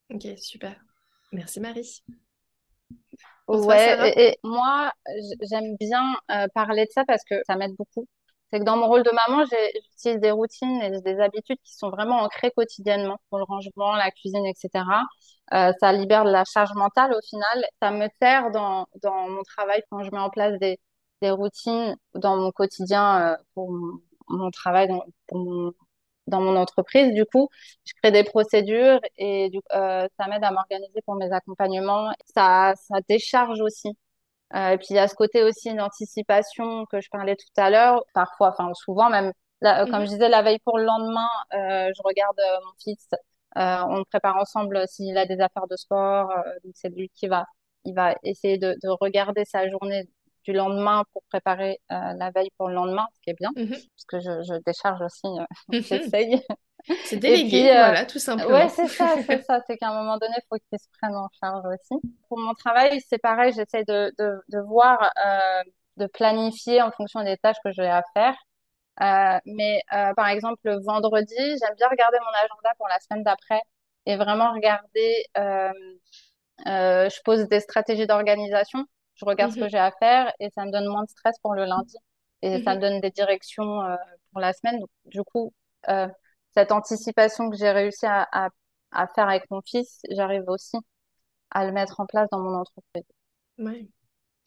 Ok super. Merci Marie. Ouais, et, moi, j'aime bien euh, parler de ça parce que ça m'aide beaucoup. C'est que dans mon rôle de maman, j'utilise des routines et des habitudes qui sont vraiment ancrées quotidiennement pour le rangement, la cuisine, etc. Euh, ça libère de la charge mentale au final. Ça me sert dans, dans mon travail quand je mets en place des, des routines dans mon quotidien euh, pour mon, travail, dans, pour mon, dans mon entreprise. Du coup, je crée des procédures et du, euh, ça m'aide à m'organiser pour mes accompagnements. Ça, ça décharge aussi. Euh, et puis il y a ce côté aussi d'anticipation que je parlais tout à l'heure. Parfois, enfin souvent même, euh, comme mhm. je disais, la veille pour le lendemain, je regarde mon fils. on prépare ensemble s'il a des affaires de sport. donc c'est lui qui va, il va essayer de, de regarder sa journée du lendemain pour préparer euh, la veille pour le lendemain, ce qui est bien, mhm. parce que je, je décharge aussi, euh, mhm. j'essaye. C'est délégué, euh, voilà, tout simplement. Ouais, c'est ça, c'est ça. C'est qu'à un moment donné, il faut qu'ils se prennent en charge aussi. Pour mon travail, c'est pareil, j'essaie de, de, de, voir, de planifier en fonction des tâches que j'ai à faire. mais par exemple, le vendredi, j'aime bien regarder mon agenda pour la semaine d'après et vraiment regarder. je pose des stratégies d'organisation. Je regarde ce que Mhm, j'ai à faire et ça me donne moins de stress pour le lundi et ça me mhm. donne des directions pour la semaine. Donc, du coup, euh, cette anticipation que j'ai réussi à, à, à faire avec mon fils, j'arrive aussi à le mettre en place dans mon entreprise. Ouais.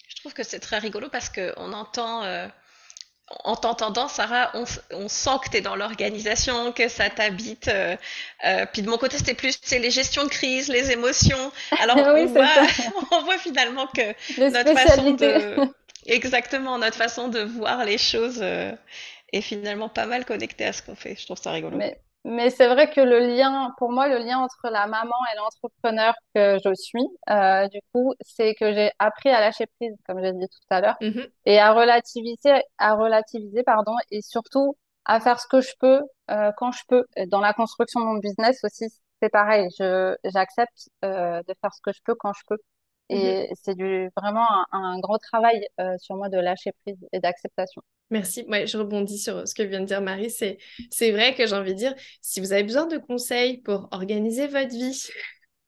Je trouve que c'est très rigolo parce que on entend, euh, en t'entendant, Sarah, on, on sent que tu es dans l'organisation, que ça t'habite. euh, euh, puis de mon côté, c'était plus c'est les gestions de crise, les émotions. Alors Oui, on voit, on voit finalement que les notre façon de, exactement, notre façon de voir les choses euh, est finalement pas mal connectée à ce qu'on fait. Je trouve ça rigolo. Mais, mais c'est vrai que le lien, pour moi, le lien entre la maman et l'entrepreneur que je suis, euh, du coup, c'est que j'ai appris à lâcher prise, comme j'ai dit tout à l'heure, Mhm, et à relativiser, à relativiser, pardon, et surtout à faire ce que je peux euh, quand je peux. Dans la construction de mon business aussi, c'est pareil. Je, j'accepte euh, de faire ce que je peux quand je peux. mhm. Et c'est du, vraiment un, un gros travail euh, sur moi de lâcher prise et d'acceptation. Merci. Ouais, je rebondis sur ce que vient de dire Marie. C'est, c'est vrai que j'ai envie de dire, si vous avez besoin de conseils pour organiser votre vie,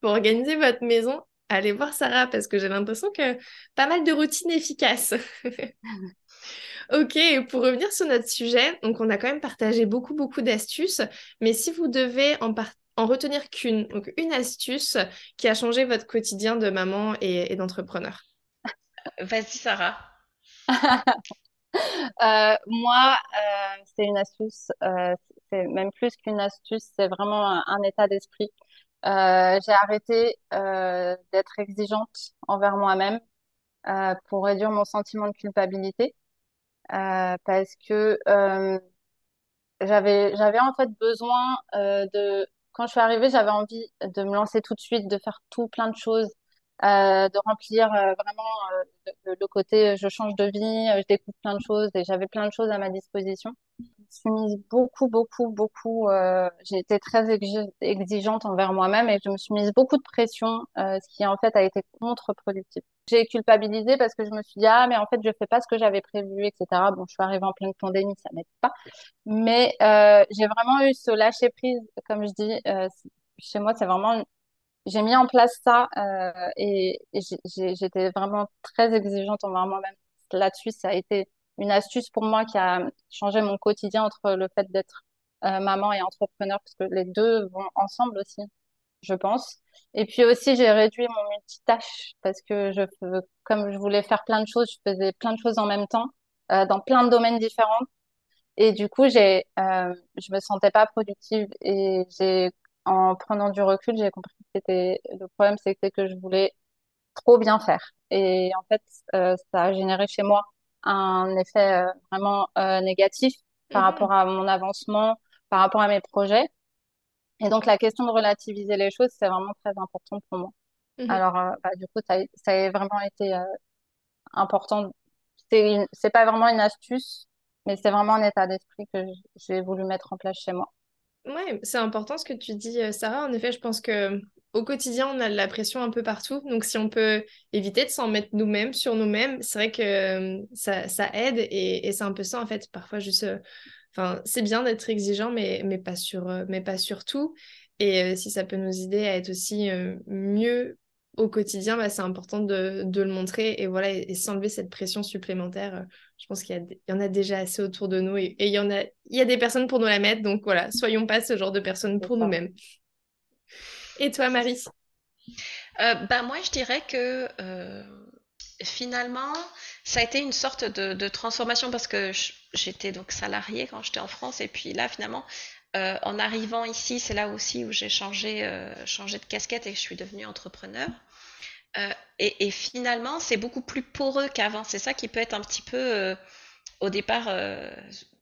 pour organiser votre maison, allez voir Sarah parce que j'ai l'impression que pas mal de routines efficaces. Ok, pour revenir sur notre sujet, donc on a quand même partagé beaucoup, beaucoup d'astuces, mais si vous devez en, par- en retenir qu'une, donc une astuce qui a changé votre quotidien de maman et, et d'entrepreneur. Vas-y, Sarah. Euh, moi, euh, c'est une astuce, euh, c'est même plus qu'une astuce, c'est vraiment un, état d'esprit. J'ai arrêté d'être exigeante envers moi-même pour réduire mon sentiment de culpabilité parce que j'avais j'avais en fait besoin de quand je suis arrivée, j'avais envie de me lancer tout de suite, de faire tout plein de choses, euh, de remplir euh, vraiment euh, le, le côté euh, je change de vie, euh, je découvre plein de choses et j'avais plein de choses à ma disposition. Je suis mise beaucoup, beaucoup, beaucoup. euh, j'ai été très exi- exigeante envers moi-même et je me suis mise beaucoup de pression, ce qui en fait a été contre-productif. J'ai culpabilisé parce que je me suis dit ah mais en fait je fais pas ce que j'avais prévu, etc. Bon, je suis arrivée en pleine pandémie, ça m'aide pas. Mais j'ai vraiment eu ce lâcher prise, comme je dis, chez moi, c'est vraiment, j'ai mis en place ça euh, et, et j'étais vraiment très exigeante envers moi-même. Là-dessus, ça a été une astuce pour moi qui a changé mon quotidien entre le fait d'être euh, maman et entrepreneur, parce que les deux vont ensemble aussi, je pense. Et puis aussi, j'ai réduit mon multitâche parce que je, comme je voulais faire plein de choses, je faisais plein de choses en même temps, euh, dans plein de domaines différents. Et du coup, j'ai, euh, je me sentais pas productive et j'ai, en prenant du recul, j'ai compris que c'était, le problème, c'était que je voulais trop bien faire. Et en fait, euh, ça a généré chez moi un effet euh, vraiment euh, négatif par rapport Mhm, à mon avancement, par rapport à mes projets. Et donc, la question de relativiser les choses, c'est vraiment très important pour moi. mhm. Alors, bah, du coup, ça, a ça a vraiment été important. C'est pas vraiment une astuce, mais c'est vraiment un état d'esprit que j'ai voulu mettre en place chez moi. Ouais, c'est important ce que tu dis, euh, Sarah. En effet, je pense que au quotidien, on a de la pression un peu partout. Donc, si on peut éviter de s'en mettre nous-mêmes sur nous-mêmes, c'est vrai que euh, ça, aide. Et, c'est un peu ça, en fait. Parfois, juste, euh, enfin, c'est bien d'être exigeant, mais, mais pas sur, mais pas sur tout. Et si ça peut nous aider à être aussi mieux au quotidien, bah, c'est important de, le montrer et voilà, et s'enlever cette pression supplémentaire. Je pense qu'il y en a déjà assez autour de nous et, et il y en a, il y a des personnes pour nous la mettre. Donc voilà, soyons pas ce genre de personnes pour nous-mêmes. Et toi, Marie? Euh, bah moi, je dirais que euh, finalement, ça a été une sorte de, de transformation parce que j'étais donc salariée quand j'étais en France et puis là, finalement, euh, en arrivant ici, c'est là aussi où j'ai changé, euh, changé de casquette et que je suis devenue entrepreneur. Euh, et, et finalement, c'est beaucoup plus poreux qu'avant. C'est ça qui peut être un petit peu euh, au départ euh,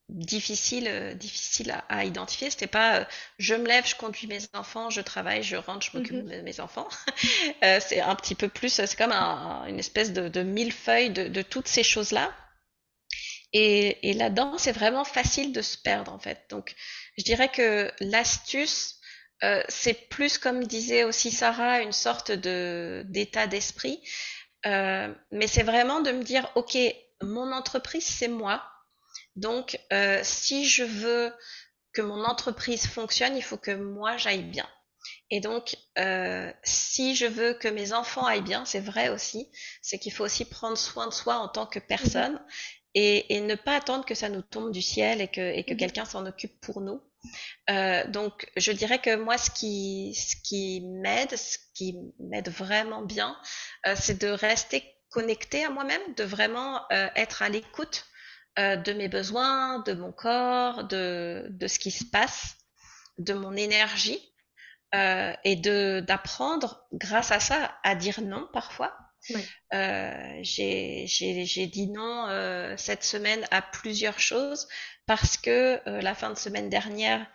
difficile, difficile à, à identifier. C'était pas je me lève, je conduis mes enfants, je travaille, je rentre, je m'occupe Mhm, de mes enfants. C'est un petit peu plus, c'est comme un- une espèce de, de millefeuille de, de toutes ces choses-là. Et, et là-dedans, c'est vraiment facile de se perdre en fait. Donc, je dirais que l'astuce, euh, c'est plus comme disait aussi Sarah, une sorte de d'état d'esprit. Euh, mais c'est vraiment de me dire, ok, mon entreprise, c'est moi. Donc, si je veux que mon entreprise fonctionne, il faut que moi j'aille bien. Et donc, euh, si je veux que mes enfants aillent bien, c'est vrai aussi, c'est qu'il faut aussi prendre soin de soi en tant que personne mhm. et, ne pas attendre que ça nous tombe du ciel et que, et que mhm. quelqu'un s'en occupe pour nous. Euh, donc, je dirais que moi, ce qui, m'aide, ce qui m'aide vraiment bien, euh, c'est de rester connecté à moi-même, de vraiment être à l'écoute de mes besoins, de mon corps, de, ce qui se passe, de mon énergie euh, et d'apprendre grâce à ça à dire non parfois. Euh, j'ai dit non euh, cette semaine à plusieurs choses parce que euh, la fin de semaine dernière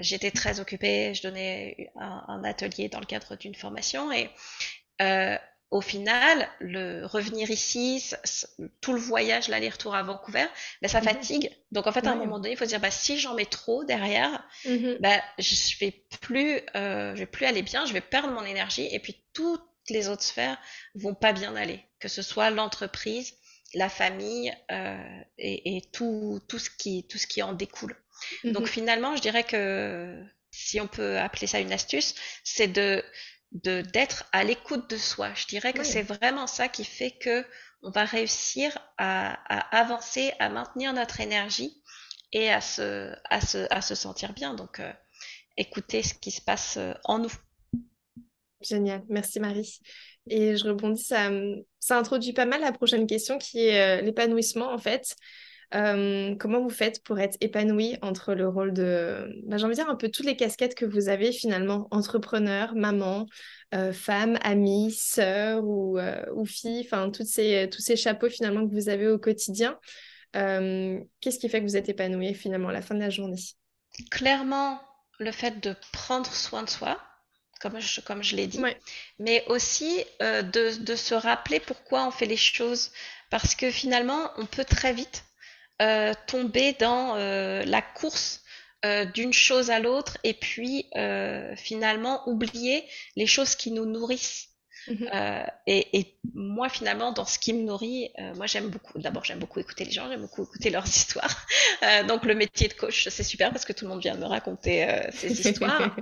j'étais très occupée, je donnais un, un atelier dans le cadre d'une formation et au final, le revenir ici, tout le voyage, l'aller-retour à Vancouver, ben, ça mhm. fatigue. Donc en fait, à un moment donné, il faut se dire, bah, si j'en mets trop derrière, mhm. bah, je vais plus, euh, je vais plus aller bien, je vais perdre mon énergie, et puis toutes les autres sphères vont pas bien aller, que ce soit l'entreprise, la famille euh, et, et, tout, tout ce qui, tout ce qui en découle. Donc mhm. finalement, je dirais que si on peut appeler ça une astuce, c'est de de d'être à l'écoute de soi. Je dirais que c'est vraiment ça qui fait que on va réussir à, avancer, à maintenir notre énergie et à se, à se, à se sentir bien. Donc, euh, écouter ce qui se passe euh, en nous. Génial, merci Marie. Et je rebondis, ça, ça introduit pas mal la prochaine question qui est euh, l'épanouissement en fait. Euh, comment vous faites pour être épanoui entre le rôle de, bah, j'ai envie de dire un peu toutes les casquettes que vous avez finalement, entrepreneur, maman, euh, femme, amie, sœur ou, ou fille, enfin ces, tous ces chapeaux finalement que vous avez au quotidien. Qu'est-ce qui fait que vous êtes épanoui finalement à la fin de la journée? Clairement, le fait de prendre soin de soi, comme je, comme je l'ai dit, mais aussi de, de, se rappeler pourquoi on fait les choses. Parce que finalement, on peut très vite euh, tomber dans euh, la course euh, d'une chose à l'autre et puis finalement oublier les choses qui nous nourrissent. Mhm. et, et, moi finalement dans ce qui me nourrit, moi j'aime beaucoup. D'abord j'aime beaucoup écouter les gens, j'aime beaucoup écouter leurs histoires. donc le métier de coach c'est super parce que tout le monde vient me raconter ces histoires.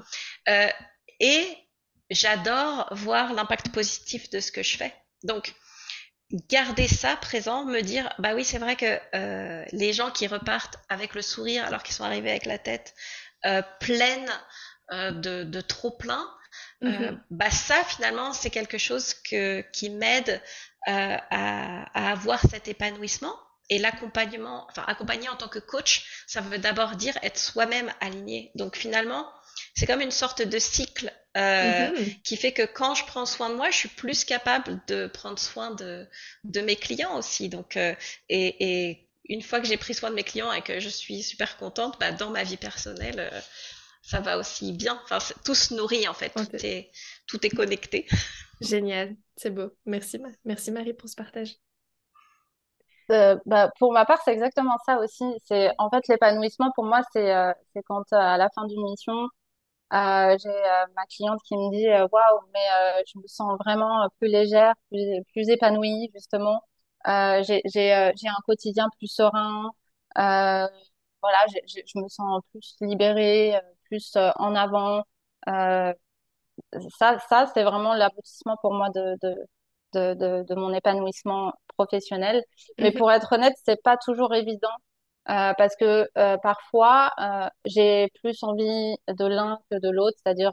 Et j'adore voir l'impact positif de ce que je fais. Donc garder ça présent, me dire bah oui c'est vrai que euh, les gens qui repartent avec le sourire alors qu'ils sont arrivés avec la tête euh, pleine euh, de, de, trop plein, mm-hmm. bah ça finalement c'est quelque chose que qui m'aide à, à, avoir cet épanouissement et l'accompagnement, enfin accompagner en tant que coach, ça veut d'abord dire être soi-même aligné. Donc finalement c'est comme une sorte de cycle euh, mhm. qui fait que quand je prends soin de moi, je suis plus capable de prendre soin de, de mes clients aussi. Donc, euh, et, et, une fois que j'ai pris soin de mes clients et que je suis super contente, bah, dans ma vie personnelle, euh, ça va aussi bien. Enfin, tout se nourrit en fait, tout, est, tout est connecté. Génial, c'est beau. Merci, merci Marie pour ce partage. Euh, bah, pour ma part, c'est exactement ça aussi. C'est en fait l'épanouissement pour moi, c'est euh, c'est quand à la fin d'une mission, euh, j'ai euh, ma cliente qui me dit euh, waouh, mais je me sens vraiment plus légère, plus, plus épanouie justement. j'ai un quotidien plus serein. voilà, je me sens plus libérée, plus en avant. ça ça c'est vraiment l'aboutissement pour moi de de de, de, de mon épanouissement professionnel. Mais mhm. pour être honnête, c'est pas toujours évident euh, parce que euh, parfois euh, j'ai plus envie de l'un que de l'autre, c'est-à-dire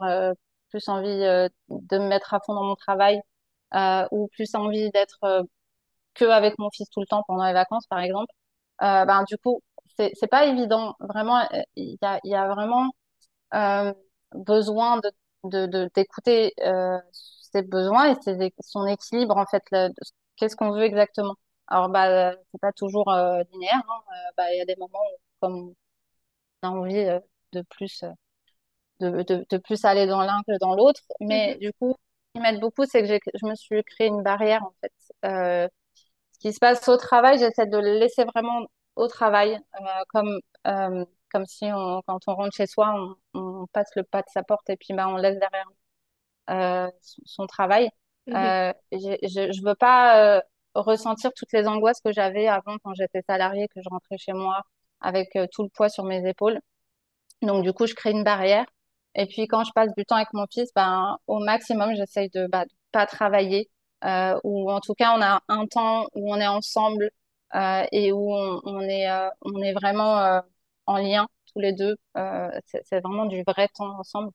plus envie de me mettre à fond dans mon travail ou plus envie d'être que avec mon fils tout le temps pendant les vacances, par exemple. ben du coup, c'est pas évident. Vraiment, il y a vraiment besoin de d'écouter ses besoins et son équilibre en fait. Qu'est-ce qu'on veut exactement? Alors, bah, c'est pas toujours euh, linéaire. Hein. Euh, bah, il y a des moments où, comme on a envie euh, de plus, de, de, de, plus aller dans l'un que dans l'autre. Mais mm-hmm. du coup, ce qui m'aide beaucoup, c'est que je me suis créé une barrière, en fait. Euh, ce qui se passe au travail, j'essaie de le laisser vraiment au travail, comme, comme si on, quand on rentre chez soi, on, on, passe le pas de sa porte et puis bah, on laisse derrière son, son travail. Mm-hmm. je, je, je veux pas ressentir toutes les angoisses que j'avais avant quand j'étais salariée, que je rentrais chez moi avec euh, tout le poids sur mes épaules. Donc, du coup, je crée une barrière. Et puis, quand je passe du temps avec mon fils, ben, au maximum, j'essaye de, bah, de pas travailler, euh, ou en tout cas, on a un temps où on est ensemble euh, et où on, est, on est vraiment en lien tous les deux. C'est vraiment du vrai temps ensemble.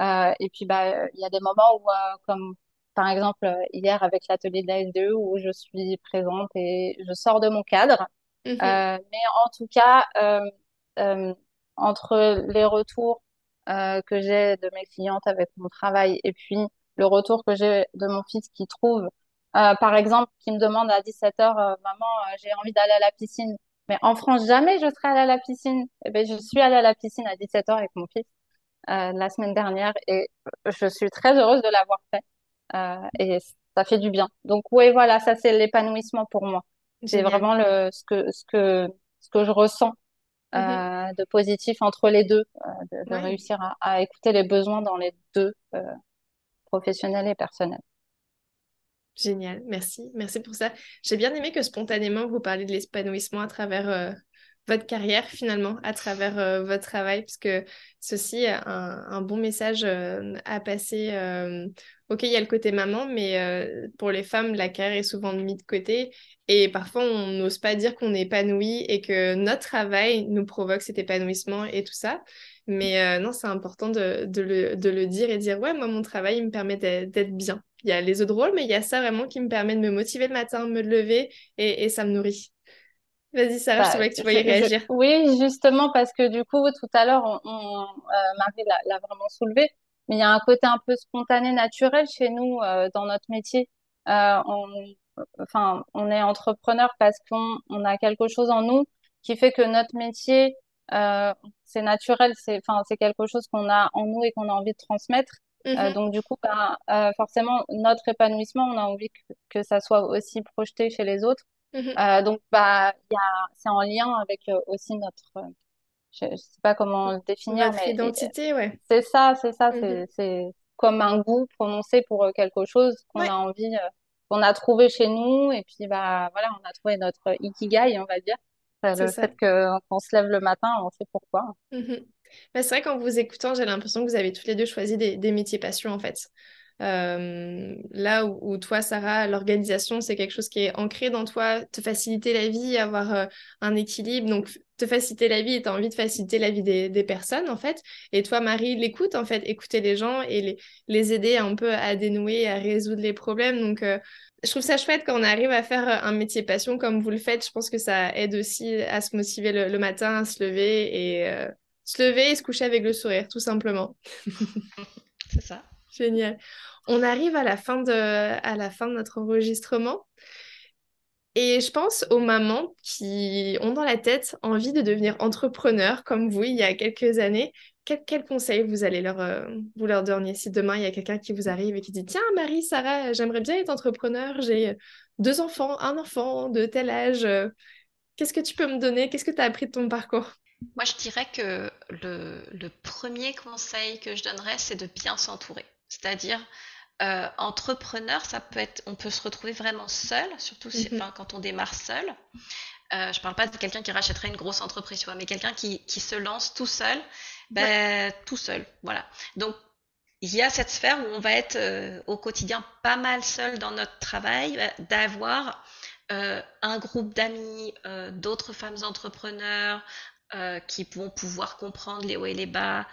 Et puis, bah, il y a des moments où, comme par exemple hier avec l'atelier de la SDE, où je suis présente et je sors de mon cadre. Mhm. Euh, mais en tout cas, euh, euh, entre les retours euh, que j'ai de mes clientes avec mon travail et puis le retour que j'ai de mon fils qui trouve, euh, par exemple, qui me demande à 17 heures, euh, maman, j'ai envie d'aller à la piscine. Mais en France, jamais je serais allée à la piscine. Eh ben, je suis allée à la piscine à 17 heures avec mon fils euh, la semaine dernière et je suis très heureuse de l'avoir fait. Euh, et ça fait du bien. Donc oui, voilà, ça c'est l'épanouissement pour moi. C'est vraiment le, ce que, ce que, ce que je ressens Mhm. euh, de positif entre les deux, euh, de, de Ouais. réussir à, à écouter les besoins dans les deux, professionnels et personnels. Génial, merci, merci pour ça. J'ai bien aimé que spontanément vous parliez de l'épanouissement à travers euh, votre carrière finalement, à travers euh, votre travail, parce que ceci un, un bon message euh, à passer. Ok, il y a le côté maman, mais euh, pour les femmes, la carrière est souvent mise de côté et parfois on n'ose pas dire qu'on est épanoui et que notre travail nous provoque cet épanouissement et tout ça. Mais euh, non, c'est important de, de le, de le dire et dire, ouais, moi, mon travail, il me permet d'être bien. Il y a les autres rôles, mais il y a ça vraiment qui me permet de me motiver le matin, me lever et, et ça me nourrit. Vas-y, Sarah, je Bah, vois que tu je, voyais je- réagir. oui, justement, parce que du coup, tout à l'heure, on, on- euh, Marie l'a vraiment soulevé, mais il y a un côté un peu spontané, naturel chez nous, euh, dans notre métier. Euh, on, enfin, on est entrepreneur parce qu'on on a quelque chose en nous qui fait que notre métier, euh, c'est naturel, c'est, enfin, c'est quelque chose qu'on a en nous et qu'on a envie de transmettre. Euh, Mhm, donc, du coup, bah, euh, forcément, notre épanouissement, on a envie que, que ça soit aussi projeté chez les autres. Euh, donc, bah, c'est en lien avec aussi notre, euh, je, je sais pas comment le définir, Votre mais et- ouais. c'est ça, c'est ça, Mhm. c'est, comme un goût prononcé pour euh, quelque chose qu'on a envie, euh, qu'on a trouvé chez nous, et puis bah voilà, on a trouvé notre ikigai, on va dire, Euh, c'est le ça. fait que qu'on se lève le matin, on sait pourquoi. Mhm. Bah, c'est vrai qu'en vous écoutant, j'ai l'impression que vous avez toutes les deux choisi des, des métiers passion en fait. Euh, là où, où toi, Sarah, l'organisation, c'est quelque chose qui est ancré dans toi, te faciliter la vie, avoir euh, un équilibre, donc te faciliter la vie et tu as envie de faciliter la vie des, des personnes en fait. Et toi, Marie, l'écoute en fait, écouter les gens et les, les aider un peu à dénouer, à résoudre les problèmes. Donc, euh, je trouve ça chouette quand on arrive à faire euh, un métier passion comme vous le faites. Je pense que ça aide aussi à se motiver le, le matin, à se lever et euh, se lever et se coucher avec le sourire, tout simplement. C'est ça. Génial. On arrive à la fin de, à la fin de notre enregistrement et je pense aux mamans qui ont dans la tête envie de devenir entrepreneurs comme vous il y a quelques années. Quel, quel conseil vous allez leur, euh, vous leur donner si demain il y a quelqu'un qui vous arrive et qui dit, Tiens, Marie, Sarah, j'aimerais bien être entrepreneur, j'ai deux enfants, un enfant de tel âge. euh, Qu'est-ce que tu peux me donner? Qu'est-ce que tu as appris de ton parcours? Moi, je dirais que le, le premier conseil que je donnerais, c'est de bien s'entourer. C'est-à-dire, euh, entrepreneur, ça peut être, on peut se retrouver vraiment seul, surtout si, Mhm. quand on démarre seul. Euh, je parle pas de quelqu'un qui rachèterait une grosse entreprise, tu vois, mais quelqu'un qui, qui se lance tout seul, Ouais, ben, tout seul, voilà. Donc, il y a cette sphère où on va être euh, au quotidien pas mal seul dans notre travail, d'avoir euh, un groupe d'amis, euh, d'autres femmes entrepreneurs euh, qui vont pouvoir comprendre les hauts et les bas,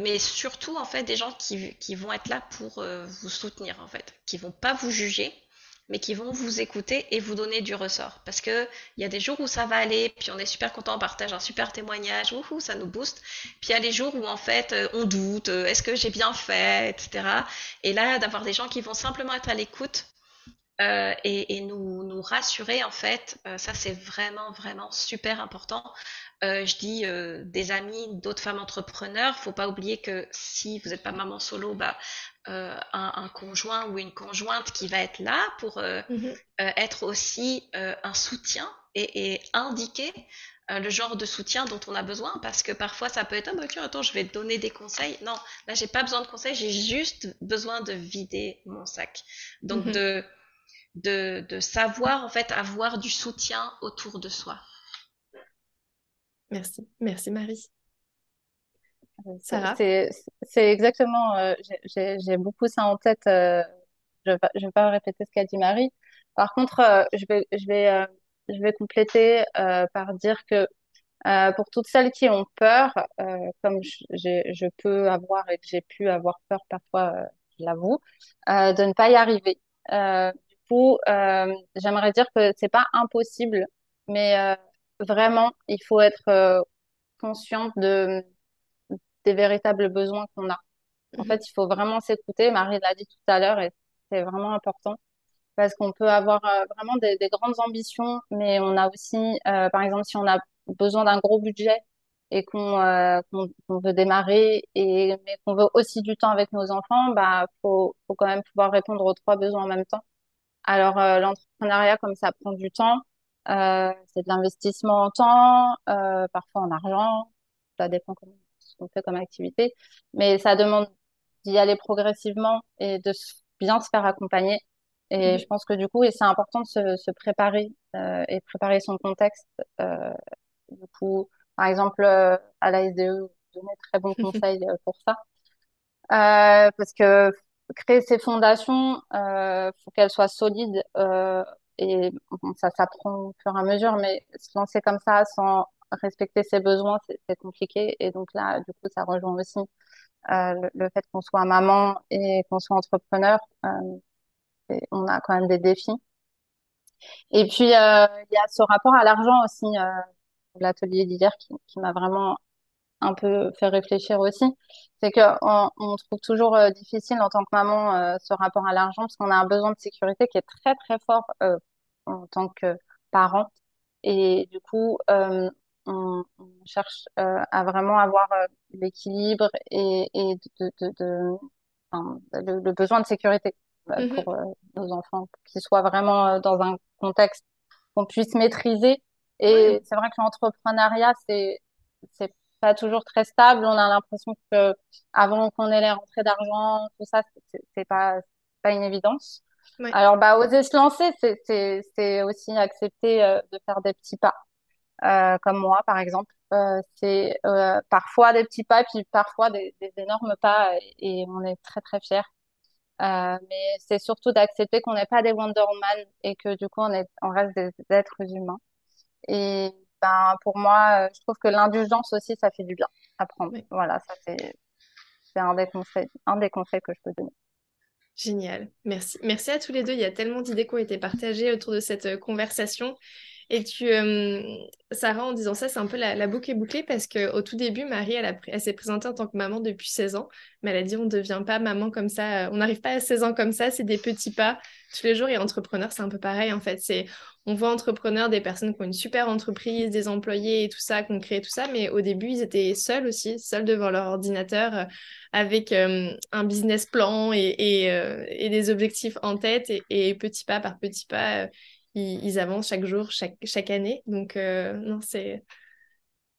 mais surtout en fait des gens qui, qui vont être là pour euh, vous soutenir en fait, qui vont pas vous juger, mais qui vont vous écouter et vous donner du ressort. Parce que il y a des jours où ça va aller, puis on est super content, on partage un super témoignage, wouhou, ça nous booste. Puis il y a les jours où en fait euh, on doute, est-ce que j'ai bien fait, etc. Et là, d'avoir des gens qui vont simplement être à l'écoute et, nous, nous rassurer en fait, ça c'est vraiment vraiment super important. Euh, je dis euh, des amis, d'autres femmes entrepreneurs, faut pas oublier que si vous n'êtes pas maman solo, bah euh, un, un conjoint ou une conjointe qui va être là pour euh, mhm, euh, être aussi euh, un soutien et, et indiquer euh, le genre de soutien dont on a besoin parce que parfois ça peut être ah bah tiens attends je vais te donner des conseils non là j'ai pas besoin de conseils j'ai juste besoin de vider mon sac donc mhm. de de, de savoir en fait avoir du soutien autour de soi. Merci, merci Marie. Sarah? C'est exactement, euh, j'ai beaucoup ça en tête. Euh, je ne vais pas répéter ce qu'a dit Marie. Par contre, euh, je vais, je vais, je vais compléter par dire que pour toutes celles qui ont peur, comme je, je, peux avoir et que j'ai pu avoir peur parfois, je l'avoue, de ne pas y arriver. du coup, j'aimerais dire que c'est pas impossible, mais vraiment, il faut être consciente de des véritables besoins qu'on a. En mhm. fait, il faut vraiment s'écouter. Marie l'a dit tout à l'heure et c'est vraiment important parce qu'on peut avoir euh, vraiment des, grandes ambitions, mais on a aussi, euh, par exemple, si on a besoin d'un gros budget et qu'on euh, veut démarrer et mais qu'on veut aussi du temps avec nos enfants, bah faut faut quand même pouvoir répondre aux trois besoins en même temps. Alors l'entrepreneuriat, comme ça prend du temps, c'est de l'investissement en temps, parfois en argent, ça dépend comment qu'on fait comme activité, mais ça demande d'y aller progressivement et de bien se faire accompagner. Et mhm. je pense que du coup, et c'est important de se, se préparer euh, et préparer son contexte. Euh, du coup, par exemple, euh, à la SDE, donner très bons conseils euh, pour ça. Euh, parce que créer ses fondations, euh, faut qu'elles soient solides euh, et bon, ça s'apprend au fur et à mesure, mais se lancer comme ça sans respecter ses besoins, c'est compliqué. Et donc là, du coup, ça rejoint aussi euh, le, fait qu'on soit maman et qu'on soit entrepreneur. Euh, on a quand même des défis. Et puis, euh, il y a ce rapport à l'argent aussi, euh, l'atelier d'hier qui, qui m'a vraiment un peu fait réfléchir aussi. C'est que on, trouve toujours euh, difficile en tant que maman euh, ce rapport à l'argent parce qu'on a un besoin de sécurité qui est très très fort en tant que parent. Et du coup, euh, on, cherche euh, à vraiment avoir euh, l'équilibre et, et de, de, de enfin, le, besoin de sécurité euh, mm-hmm. pour nos enfants, qu'ils soient vraiment dans un contexte qu'on puisse maîtriser. Et c'est vrai que l'entrepreneuriat, c'est c'est pas toujours très stable. On a l'impression que avant qu'on ait les rentrées d'argent, tout ça, c'est pas pas une évidence. Alors, bah, oser se lancer, c'est aussi accepter de faire des petits pas. Euh, comme moi par exemple. Euh, c'est euh, parfois des petits pas, puis parfois des, des énormes pas, et, on est très très fiers. Euh, mais c'est surtout d'accepter qu'on n'est pas des Wonder Woman et que du coup on est, on reste des, êtres humains. Et ben pour moi, je trouve que l'indulgence aussi, ça fait du bien à prendre. Voilà, ça c'est c'est un des conseils, un des conseils que je peux donner. Génial, merci. Merci à tous les deux. Il y a tellement d'idées qui ont été partagées autour de cette conversation. Et tu, euh, Sarah, en disant ça, c'est un peu la, boucle est bouclée parce qu'au tout début, Marie, elle, elle s'est présentée en tant que maman depuis 16 ans, mais elle a dit on ne devient pas maman comme ça, euh, on n'arrive pas à 16 ans comme ça, c'est des petits pas tous les jours. Et entrepreneur, c'est un peu pareil en fait. C'est, on voit entrepreneur des personnes qui ont une super entreprise, des employés et tout ça, qui ont créé tout ça, mais au début, ils étaient seuls aussi, seuls devant leur ordinateur, euh, avec un business plan et, et, des objectifs en tête, et, et petit pas par petit pas ils, avancent chaque jour, chaque, année. Donc, euh, non, c'est.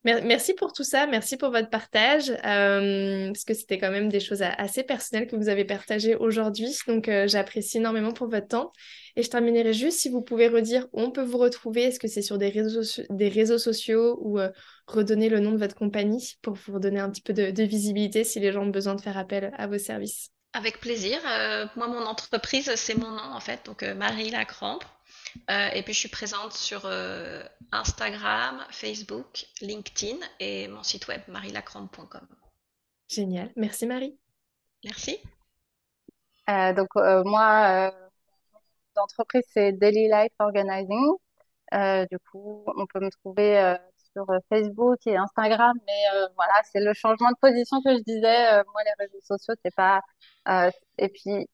Merci pour tout ça, merci pour votre partage, euh, parce que c'était quand même des choses assez personnelles que vous avez partagées aujourd'hui. Donc, euh, j'apprécie énormément pour votre temps. Et je terminerai juste si vous pouvez redire où on peut vous retrouver. Est-ce que c'est sur des réseaux, des réseaux sociaux ou redonner le nom de votre compagnie pour vous redonner un petit peu de, de, visibilité si les gens ont besoin de faire appel à vos services? Avec plaisir. moi, mon entreprise, c'est mon nom en fait, donc Marie Lacrampe. Euh, et puis je suis présente sur euh, Instagram, Facebook, LinkedIn et mon site web marilacrampe.com. Génial. Merci Marie. Merci. Euh, donc moi, l'entreprise c'est Daily Life Organizing. du coup, on peut me trouver sur Facebook et Instagram, mais voilà, c'est le changement de position que je disais. moi, les réseaux sociaux, c'est pas. et puis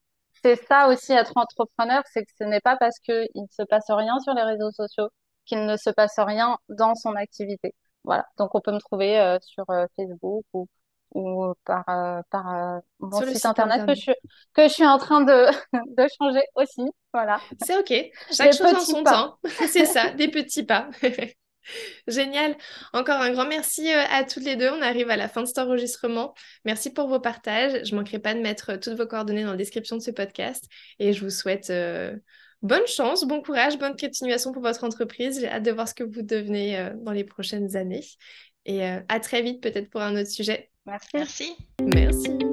c'est ça aussi être entrepreneur, c'est que ce n'est pas parce qu'il ne se passe rien sur les réseaux sociaux qu'il ne se passe rien dans son activité. Voilà. Donc on peut me trouver euh, sur euh, Facebook ou, ou par, euh, par mon site, internet, Que, je, que je suis en train de, de changer aussi. Voilà. C'est OK. Chaque chose en son temps. c'est ça, des petits pas. Génial. Encore un grand merci euh, à toutes les deux. On arrive à la fin de cet enregistrement. Merci pour vos partages. Je ne manquerai pas de mettre toutes vos coordonnées dans la description de ce podcast. Et je vous souhaite euh, bonne chance, bon courage, bonne continuation pour votre entreprise. J'ai hâte de voir ce que vous devenez euh, dans les prochaines années. Et euh, à très vite peut-être pour un autre sujet. Merci. Merci.